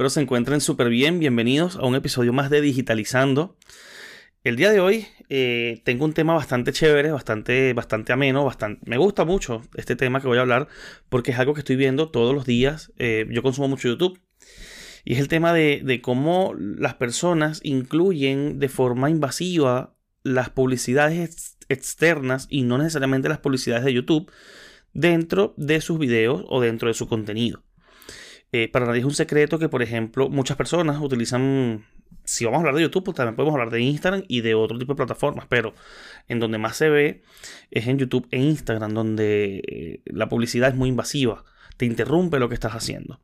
Espero se encuentren súper bien. Bienvenidos a un episodio más de Digitalizando. El día de hoy eh, tengo un tema bastante chévere, bastante, bastante ameno, bastante... Me gusta mucho este tema que voy a hablar porque es algo que estoy viendo todos los días. Eh, yo consumo mucho YouTube. Y es el tema de cómo las personas incluyen de forma invasiva las publicidades externas y no necesariamente las publicidades de YouTube dentro de sus videos o dentro de su contenido. Eh, para nadie es un secreto que, por ejemplo, muchas personas utilizan, si vamos a hablar de YouTube, pues también podemos hablar de Instagram y de otro tipo de plataformas, pero en donde más se ve es en YouTube e Instagram, donde eh, la publicidad es muy invasiva, te interrumpe lo que estás haciendo.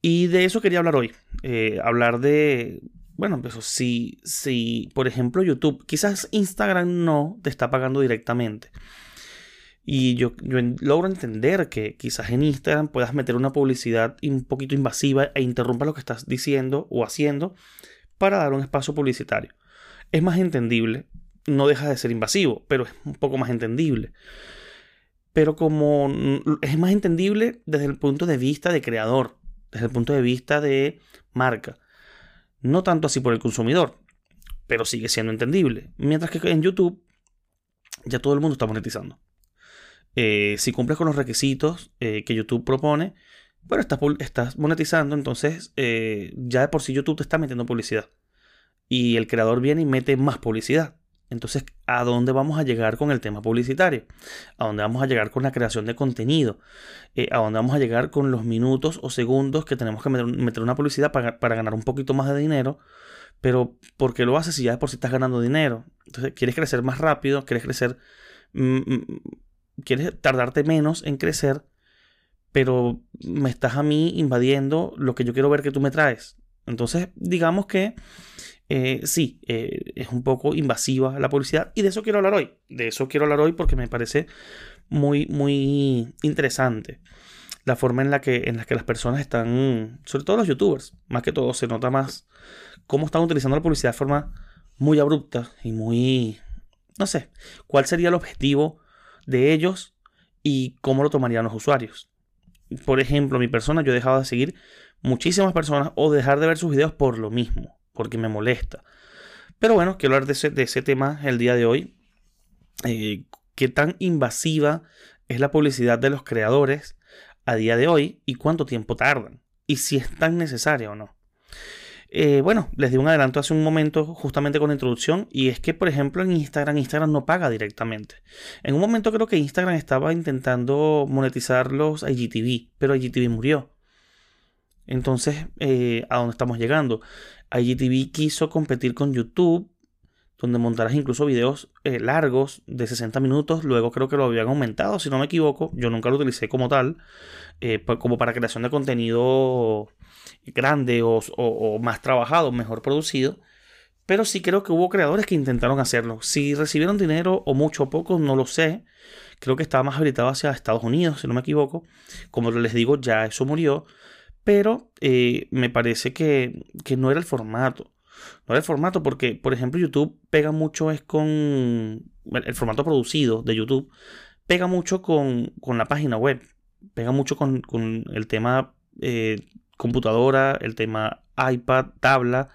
Y de eso quería hablar hoy, eh, hablar de, bueno, pues si, si, por ejemplo, YouTube, quizás Instagram no te está pagando directamente. Y yo, logro entender que quizás en Instagram puedas meter una publicidad un poquito invasiva e interrumpa lo que estás diciendo o haciendo para dar un espacio publicitario. Es más entendible, no deja de ser invasivo, pero es un poco más entendible. Pero como es más entendible desde el punto de vista de creador, desde el punto de vista de marca. No tanto así por el consumidor, pero sigue siendo entendible. Mientras que en YouTube ya todo el mundo está monetizando. Eh, si cumples con los requisitos eh, que YouTube propone, pero estás, monetizando, entonces eh, ya de por sí YouTube te está metiendo publicidad. Y el creador viene y mete más publicidad. Entonces, ¿a dónde vamos a llegar con el tema publicitario? ¿A dónde vamos a llegar con la creación de contenido? ¿A dónde vamos a llegar con los minutos o segundos que tenemos que meter, una publicidad para, para, ganar un poquito más de dinero? Pero, ¿por qué lo haces si ya de por sí estás ganando dinero? Entonces, ¿quieres crecer más rápido? ¿Quieres crecer mm, mm, quieres tardarte menos en crecer, pero me estás a mí invadiendo lo que yo quiero ver que tú me traes. Entonces, digamos que eh, sí, eh, es un poco invasiva la publicidad y de eso quiero hablar hoy. De eso quiero hablar hoy porque me parece muy, muy interesante la forma en la que, en la que las personas están, sobre todo los youtubers, más que todo, se nota más cómo están utilizando la publicidad de forma muy abrupta y muy, no sé, cuál sería el objetivo de ellos y cómo lo tomarían los usuarios. Por ejemplo, mi persona, yo he dejado de seguir muchísimas personas o dejar de ver sus videos por lo mismo, porque me molesta. Pero bueno, quiero hablar de ese, de ese tema el día de hoy. Eh, ¿Qué tan invasiva es la publicidad de los creadores a día de hoy y cuánto tiempo tardan? Y si es tan necesaria o no. Eh, bueno, les di un adelanto hace un momento justamente con la introducción y es que por ejemplo en Instagram, Instagram no paga directamente. En un momento creo que Instagram estaba intentando monetizar los IGTV, pero IGTV murió. Entonces, eh, ¿a dónde estamos llegando? IGTV quiso competir con YouTube, donde montarás incluso videos eh, largos de 60 minutos. Luego creo que lo habían aumentado, si no me equivoco. Yo nunca lo utilicé como tal, como para creación de contenido grande o, más trabajado, mejor producido. Pero sí creo que hubo creadores que intentaron hacerlo. Si recibieron dinero o mucho o poco, no lo sé. Creo que estaba más habilitado hacia Estados Unidos, si no me equivoco. Como les digo, ya eso murió. Pero eh, me parece que, que, no era el formato. No era el formato porque, por ejemplo, YouTube pega mucho es con... El formato producido de YouTube pega mucho con, con la página web. Pega mucho con, con el tema eh, computadora, el tema iPad, tabla,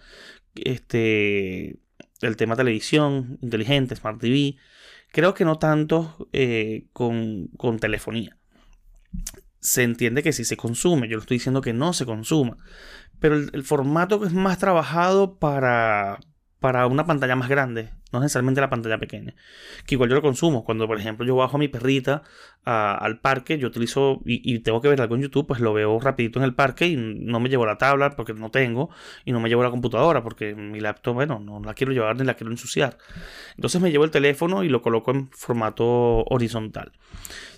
este, el tema televisión inteligente, Smart TV. Creo que no tanto eh, con, con, telefonía. Se entiende que si se consume, yo no estoy diciendo que no se consuma, pero el, el formato es más trabajado para, para una pantalla más grande, no necesariamente la pantalla pequeña. Que igual yo lo consumo. Cuando, por ejemplo, yo bajo a mi perrita al parque, yo utilizo y, tengo que ver algo en YouTube, pues lo veo rapidito en el parque y no me llevo la tabla porque no tengo y no me llevo la computadora porque mi laptop, bueno, no la quiero llevar ni la quiero ensuciar. Entonces me llevo el teléfono y lo coloco en formato horizontal.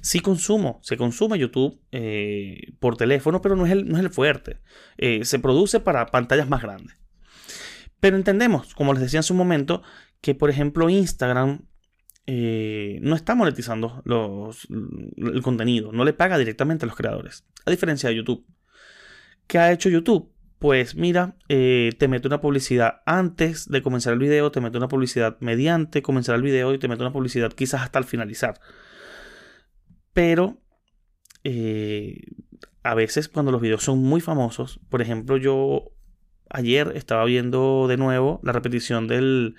Sí consumo, se consume YouTube eh, por teléfono, pero no es el, no es el fuerte. Eh, se produce para pantallas más grandes. Pero entendemos, como les decía en su momento, que por ejemplo Instagram eh, no está monetizando los, el contenido, no le paga directamente a los creadores, a diferencia de YouTube. ¿Qué ha hecho YouTube? Pues mira, eh, te mete una publicidad antes de comenzar el video, te mete una publicidad mediante comenzar el video y te mete una publicidad quizás hasta al finalizar. Pero eh, a veces cuando los videos son muy famosos, por ejemplo, yo ayer estaba viendo de nuevo la repetición del,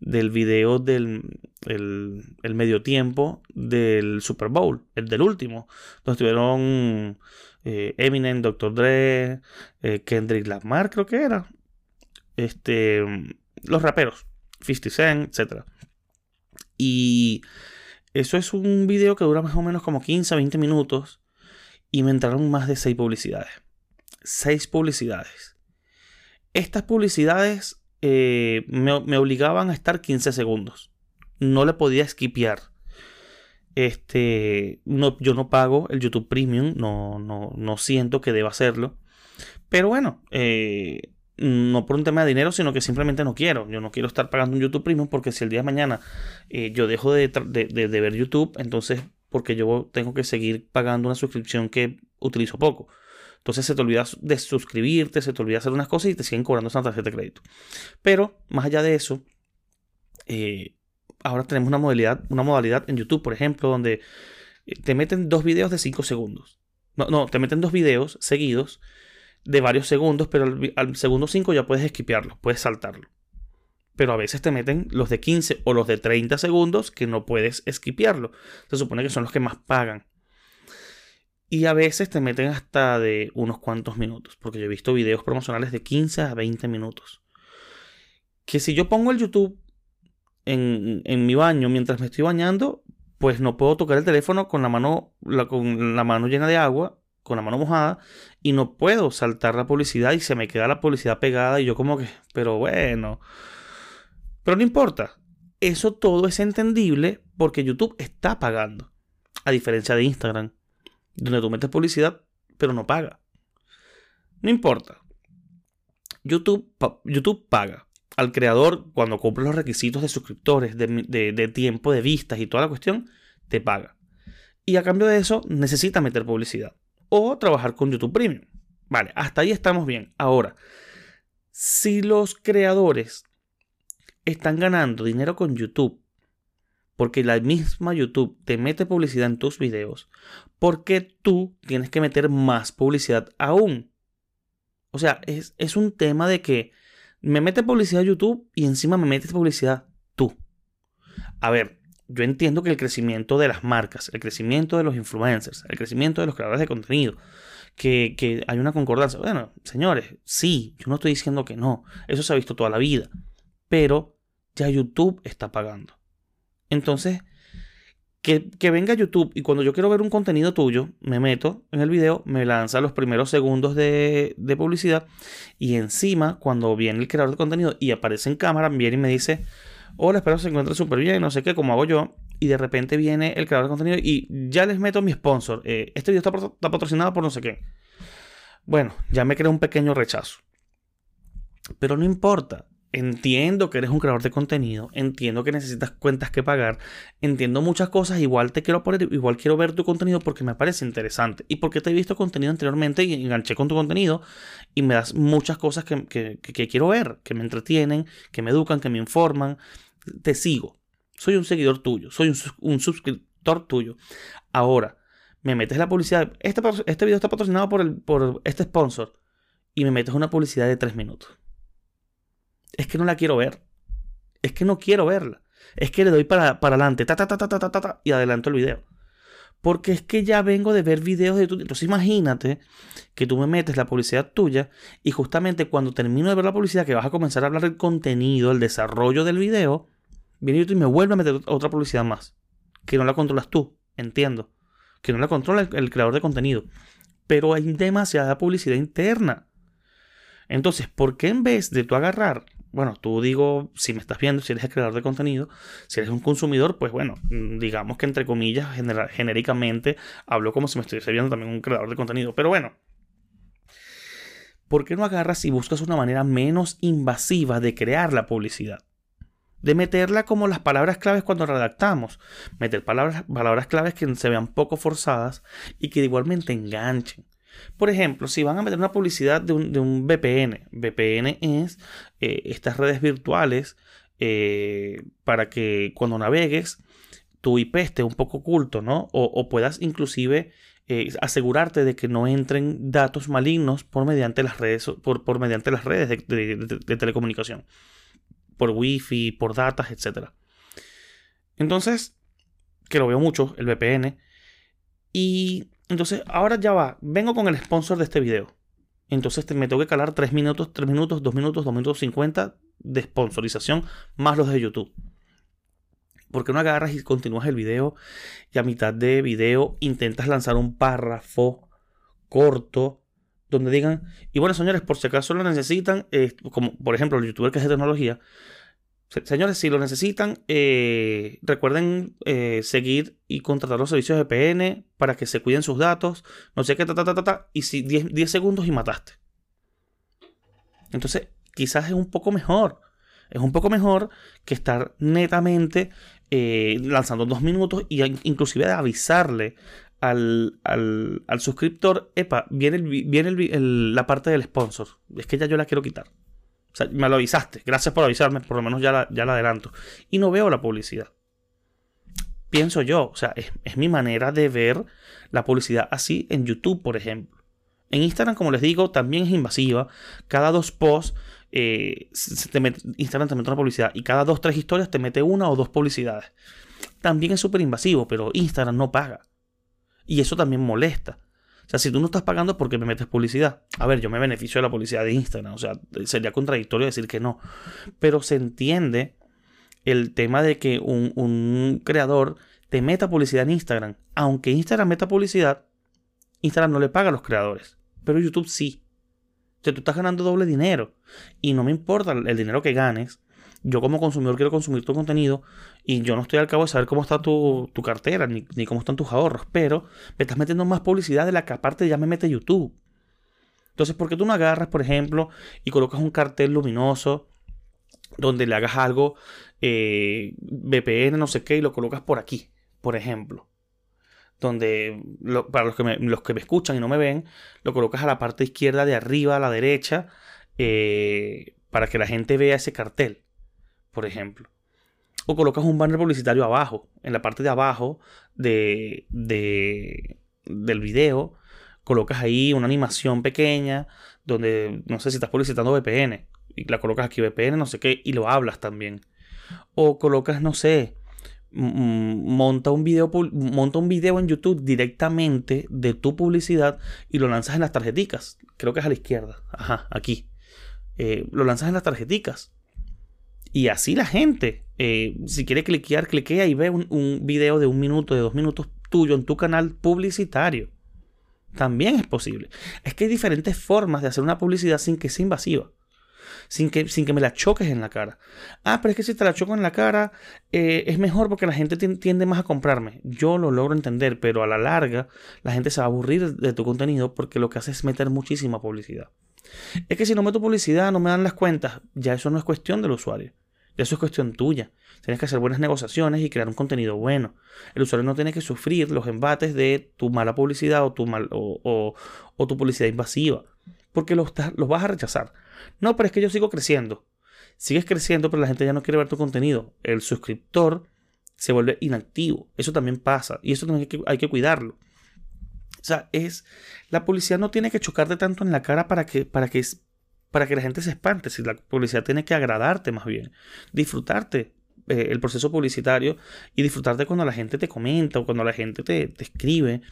del video del el, medio tiempo del Super Bowl, el del último, donde estuvieron eh, Eminem, Dr. Dre, eh, Kendrick Lamar, creo que era, este, los raperos, 50 Cent, etc. Y eso es un video que dura más o menos como 15 a 20 minutos y me entraron más de 6 publicidades. 6 publicidades. Estas publicidades eh, me, obligaban a estar 15 segundos. No le podía skipear. Este, no, yo no pago el YouTube Premium, no, no, no siento que deba hacerlo. Pero bueno, eh, no por un tema de dinero, sino que simplemente no quiero. Yo no quiero estar pagando un YouTube Premium porque si el día de mañana eh, yo dejo de, ver YouTube, entonces porque yo tengo que seguir pagando una suscripción que utilizo poco. Entonces se te olvida de suscribirte, se te olvida hacer unas cosas y te siguen cobrando esa tarjeta de crédito. Pero más allá de eso, eh, ahora tenemos una modalidad, una modalidad en YouTube, por ejemplo, donde eh, te meten dos videos de 5 segundos. No, no, te meten dos videos seguidos de varios segundos, pero al, segundo 5 ya puedes esquipearlo, puedes saltarlo. Pero a veces te meten los de 15 o los de 30 segundos que no puedes esquipearlo. Se supone que son los que más pagan. Y a veces te meten hasta de unos cuantos minutos, porque yo he visto videos promocionales de 15 a 20 minutos. Que si yo pongo el YouTube en, en mi baño mientras me estoy bañando, pues no puedo tocar el teléfono con la mano, con la mano llena de agua con la mano mojada y no puedo saltar la publicidad y se me queda la publicidad pegada y yo como que, pero bueno. Pero no importa. Eso todo es entendible porque YouTube está pagando. A diferencia de Instagram, donde tú metes publicidad pero no paga. No importa. YouTube, YouTube paga al creador cuando cumple los requisitos de suscriptores, de, de tiempo de vistas y toda la cuestión, te paga. Y a cambio de eso necesita meter publicidad o trabajar con YouTube Premium. Vale, hasta ahí estamos bien. Ahora, si los creadores están ganando dinero con YouTube, porque la misma YouTube te mete publicidad en tus videos, ¿por qué tú tienes que meter más publicidad aún? O sea, es, es un tema de que me mete publicidad YouTube y encima me metes publicidad tú. A ver, yo entiendo que el crecimiento de las marcas, el crecimiento de los influencers, el crecimiento de los creadores de contenido, que, hay una concordancia. Bueno, señores, sí, yo no estoy diciendo que no, eso se ha visto toda la vida, pero ya YouTube está pagando. Entonces, que, venga YouTube y cuando yo quiero ver un contenido tuyo, me meto en el video, me lanza los primeros segundos de, publicidad y encima, cuando viene el creador de contenido y aparece en cámara, viene y me dice, hola, espero se encuentren súper bien, no sé qué, como hago yo. Y de repente viene el creador de contenido y ya les meto mi sponsor. Eh, este video está, patrocinado por no sé qué. Bueno, ya me crea un pequeño rechazo. Pero no importa. Entiendo que eres un creador de contenido, entiendo que necesitas cuentas que pagar, entiendo muchas cosas, igual te quiero poner, igual quiero ver tu contenido porque me parece interesante y porque te he visto contenido anteriormente y enganché con tu contenido y me das muchas cosas que, que quiero ver, que me entretienen, que me educan, que me informan, te sigo. Soy un seguidor tuyo, soy un, suscriptor tuyo. Ahora, me metes la publicidad. Este, este video está patrocinado por, el, por este sponsor. Y me metes una publicidad de 3 minutos. Es que no la quiero ver. Es que no quiero verla. Es que le doy para, para adelante. Ta, ta, ta, ta, ta, ta, y adelanto el video. Porque es que ya vengo de ver videos de tu... Entonces imagínate que tú me metes la publicidad tuya y justamente cuando termino de ver la publicidad que vas a comenzar a hablar del contenido, el desarrollo del video, viene YouTube y me vuelve a meter otra publicidad más. Que no la controlas tú, entiendo. Que no la controla el, creador de contenido. Pero hay demasiada publicidad interna. Entonces, ¿por qué en vez de tú agarrar, bueno, tú digo, si me estás viendo, si eres el creador de contenido, si eres un consumidor, pues bueno, digamos que entre comillas, genéricamente, hablo como si me estuviese viendo también un creador de contenido. Pero bueno, ¿por qué no agarras y buscas una manera menos invasiva de crear la publicidad? de meterla como las palabras claves cuando redactamos. Meter palabras, palabras claves que se vean poco forzadas y que igualmente enganchen. Por ejemplo, si van a meter una publicidad de un, VPN, VPN es eh, estas redes virtuales eh, para que cuando navegues tu IP esté un poco oculto, ¿no? O, puedas inclusive eh, asegurarte de que no entren datos malignos por mediante las redes, por, por mediante las redes de, telecomunicación, por wifi, por datas, etc. Entonces, que lo veo mucho, el VPN. Y entonces, ahora ya va, vengo con el sponsor de este video. Entonces me tengo que calar 3 minutos, 3 minutos, 2 minutos, 2 minutos 50 de sponsorización, más los de YouTube. Porque no agarras y continúas el video y a mitad de video intentas lanzar un párrafo corto donde digan, y bueno señores, por si acaso lo necesitan, eh, como por ejemplo el youtuber que es de tecnología, señores, si lo necesitan, eh, recuerden eh, seguir y contratar los servicios de VPN para que se cuiden sus datos, no sé qué, ta, ta, ta, ta, y si 10, 10 segundos y mataste. Entonces, quizás es un poco mejor. Es un poco mejor que estar netamente eh, lanzando dos minutos y inclusive de avisarle al, suscriptor, epa, viene, viene la parte del sponsor. Es que ya yo la quiero quitar. O sea, me lo avisaste. Gracias por avisarme. Por lo menos ya la, ya la adelanto. Y no veo la publicidad. Pienso yo. O sea, es, es mi manera de ver la publicidad así en YouTube, por ejemplo. En Instagram, como les digo, también es invasiva. Cada dos posts eh, te Instagram te mete una publicidad y cada dos, tres historias te mete una o dos publicidades. También es súper invasivo, pero Instagram no paga. Y eso también molesta. O sea, si tú no estás pagando, ¿por qué me metes publicidad? A ver, yo me beneficio de la publicidad de Instagram. O sea, sería contradictorio decir que no. Pero se entiende el tema de que un, un creador te meta publicidad en Instagram. Aunque Instagram meta publicidad, Instagram no le paga a los creadores. Pero YouTube sí. O sea, tú estás ganando doble dinero. Y no me importa el dinero que ganes. Yo como consumidor quiero consumir tu contenido y yo no estoy al cabo de saber cómo está tu, cartera ni, cómo están tus ahorros, pero me estás metiendo más publicidad de la que aparte ya me mete YouTube. Entonces, ¿por qué tú no agarras, por ejemplo, y colocas un cartel luminoso donde le hagas algo eh, VPN, no sé qué, y lo colocas por aquí, por ejemplo? donde para los que, me, los que me escuchan y no me ven, lo colocas a la parte izquierda de arriba, a la derecha, eh, para que la gente vea ese cartel, por ejemplo. O colocas un banner publicitario abajo, en la parte de abajo de, de, del video, colocas ahí una animación pequeña, donde no sé si estás publicitando VPN, y la colocas aquí VPN, no sé qué, y lo hablas también. O colocas, no sé, monta un video monta un video en YouTube directamente de tu publicidad y lo lanzas en las tarjeticas. Creo que es a la izquierda. Ajá, aquí. Eh, lo lanzas en las tarjeticas. Y así la gente, eh, si quiere cliquear, cliquea y ve un, video de un minuto, de dos minutos tuyo en tu canal publicitario. También es posible. Es que hay diferentes formas de hacer una publicidad sin que sea invasiva sin que, sin que me la choques en la cara. Ah, pero es que si te la choco en la cara eh, es mejor porque la gente tiende más a comprarme. Yo lo logro entender, pero a la larga la gente se va a aburrir de tu contenido porque lo que hace es meter muchísima publicidad. Es que si no meto publicidad, no me dan las cuentas, ya eso no es cuestión del usuario. Eso es cuestión tuya. Tienes que hacer buenas negociaciones y crear un contenido bueno. El usuario no tiene que sufrir los embates de tu mala publicidad o tu, mal, o, tu publicidad invasiva. Porque los, los vas a rechazar. No, pero es que yo sigo creciendo. Sigues creciendo, pero la gente ya no quiere ver tu contenido. El suscriptor se vuelve inactivo. Eso también pasa. Y eso también hay que, cuidarlo. O sea, es. La publicidad no tiene que chocarte tanto en la cara para que, para que, para que la gente se espante. Si la publicidad tiene que agradarte más bien. Disfrutarte eh, el proceso publicitario y disfrutarte cuando la gente te comenta o cuando la gente te, te escribe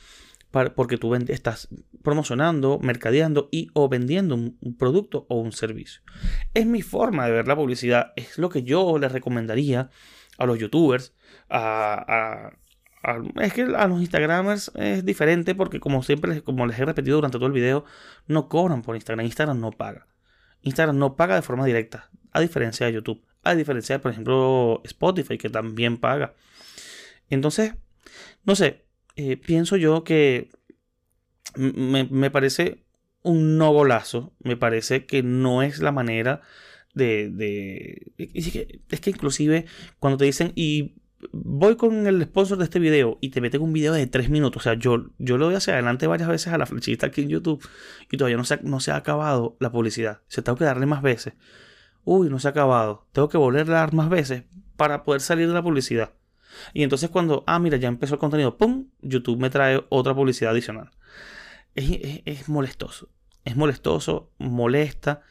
porque tú estás promocionando, mercadeando y o vendiendo un, producto o un servicio. Es mi forma de ver la publicidad, es lo que yo le recomendaría a los youtubers, a, es que a los instagramers es diferente porque como siempre, como les he repetido durante todo el video, no cobran por Instagram, Instagram no paga. Instagram no paga de forma directa, a diferencia de YouTube, a diferencia de, por ejemplo, Spotify, que también paga. Entonces, no sé, eh, pienso yo que me, parece un no golazo. Me parece que no es la manera de. es, que, inclusive cuando te dicen voy con el sponsor de este video y te meten un video de 3 minutos. O sea, yo, yo lo doy hacia adelante varias veces a la flechita aquí en YouTube y todavía no se, no se ha acabado la publicidad. Se tengo que darle más veces. Uy, no se ha acabado. Tengo que volverle a dar más veces para poder salir de la publicidad. Y entonces cuando, ah, mira, ya empezó el contenido, ¡pum! YouTube me trae otra publicidad adicional. Es, molestoso. Es molestoso, molesta.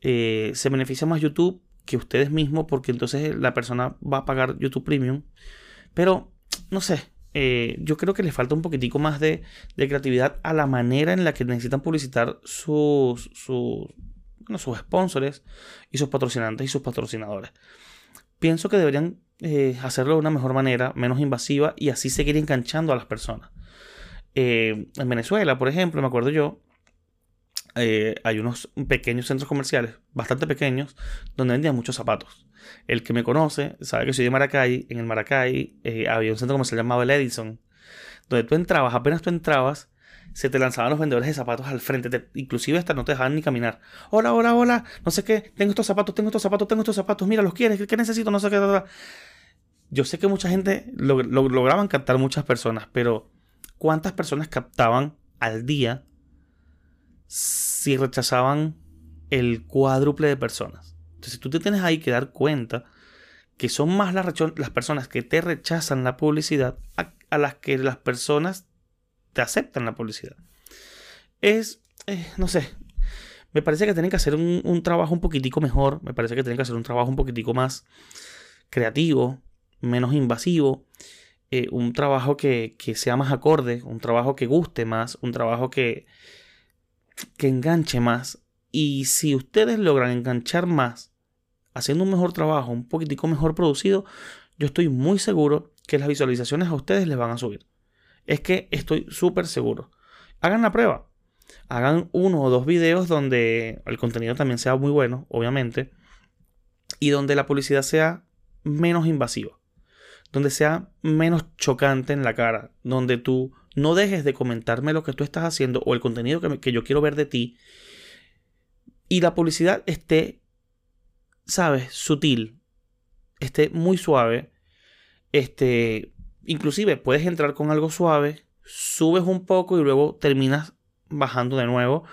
Eh, se beneficia más YouTube que ustedes mismos porque entonces la persona va a pagar YouTube Premium. Pero, no sé, eh, yo creo que le falta un poquitico más de, creatividad a la manera en la que necesitan publicitar sus, sus, sus sponsors y sus patrocinantes y sus patrocinadores. Pienso que deberían eh, hacerlo de una mejor manera, menos invasiva y así seguir enganchando a las personas. Eh, en Venezuela, por ejemplo, me acuerdo yo, hay unos pequeños centros comerciales, bastante pequeños, donde vendían muchos zapatos. El que me conoce sabe que soy de Maracay. En el Maracay eh, había un centro comercial llamado el Edison, donde tú entrabas, apenas tú entrabas, se te lanzaban los vendedores de zapatos al frente, inclusive hasta no te dejaban ni caminar. Hola, hola, hola, no sé qué, tengo estos zapatos, tengo estos zapatos, tengo estos zapatos, mira, los quieres, ¿qué necesito? No sé qué. Yo sé que mucha gente lograban captar muchas personas, pero ¿cuántas personas captaban al día si rechazaban el cuádruple de personas? Entonces tú te tienes ahí que dar cuenta que son más las, las personas que te rechazan la publicidad a, las que las personas te aceptan la publicidad. Es, eh, no sé, me parece que tienen que hacer un, trabajo un poquitico mejor, me parece que tienen que hacer un trabajo un poquitico más creativo, menos invasivo, eh, un trabajo que, que, sea más acorde, un trabajo que guste más, un trabajo que, que enganche más. Y si ustedes logran enganchar más haciendo un mejor trabajo, un poquitico mejor producido, yo estoy muy seguro que las visualizaciones a ustedes les van a subir. Es que estoy súper seguro. Hagan la prueba. Hagan uno o dos videos donde el contenido también sea muy bueno, obviamente, y donde la publicidad sea menos invasiva, donde sea menos chocante en la cara, donde tú no dejes de comentarme lo que tú estás haciendo o el contenido que, que yo quiero ver de ti y la publicidad esté ¿sabes? Sutil. Este, muy suave. Este, inclusive puedes entrar con algo suave, subes un poco y luego terminas bajando de nuevo.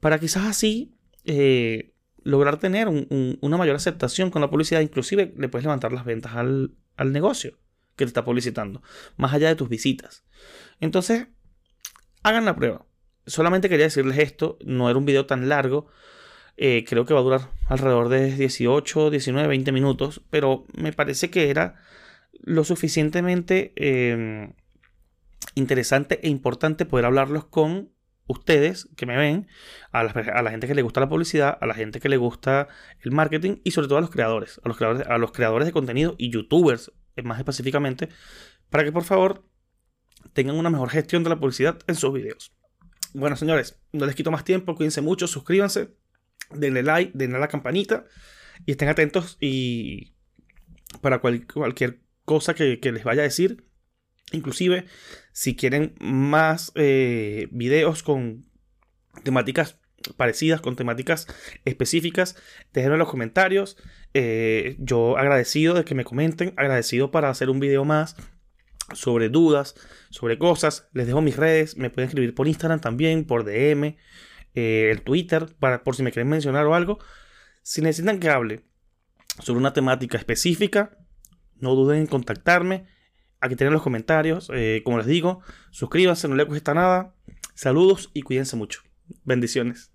Para quizás así eh, lograr tener una mayor aceptación con la publicidad. Inclusive le puedes levantar las ventas al, al negocio que te está publicitando. Más allá de tus visitas. Entonces, hagan la prueba. Solamente quería decirles esto. No era un video tan largo. Eh, creo que va a durar alrededor de 18, 19, 20 minutos, pero me parece que era lo suficientemente em, interesante e importante poder hablarlos con ustedes que me ven, a la, gente que le gusta la publicidad, a la gente que le gusta el marketing y sobre todo a los creadores, a los creadores, a los creadores de contenido y youtubers más específicamente, para que por favor tengan una mejor gestión de la publicidad en sus videos. Bueno, señores, no les quito más tiempo, cuídense mucho, suscríbanse denle like, denle a la campanita y estén atentos y para cualquier cosa que, les vaya a decir. Inclusive, si quieren más eh, videos con temáticas parecidas, con temáticas específicas, déjenlo en los comentarios. Eh, yo agradecido de que me comenten, agradecido para hacer un video más sobre dudas, sobre cosas. Les dejo mis redes, me pueden escribir por Instagram también, por DM. Eh, el Twitter, para, por si me quieren mencionar o algo. Si necesitan que hable sobre una temática específica, no duden en contactarme. Aquí tienen los comentarios. Eh, como les digo, suscríbanse, no les cuesta nada. Saludos y cuídense mucho. Bendiciones.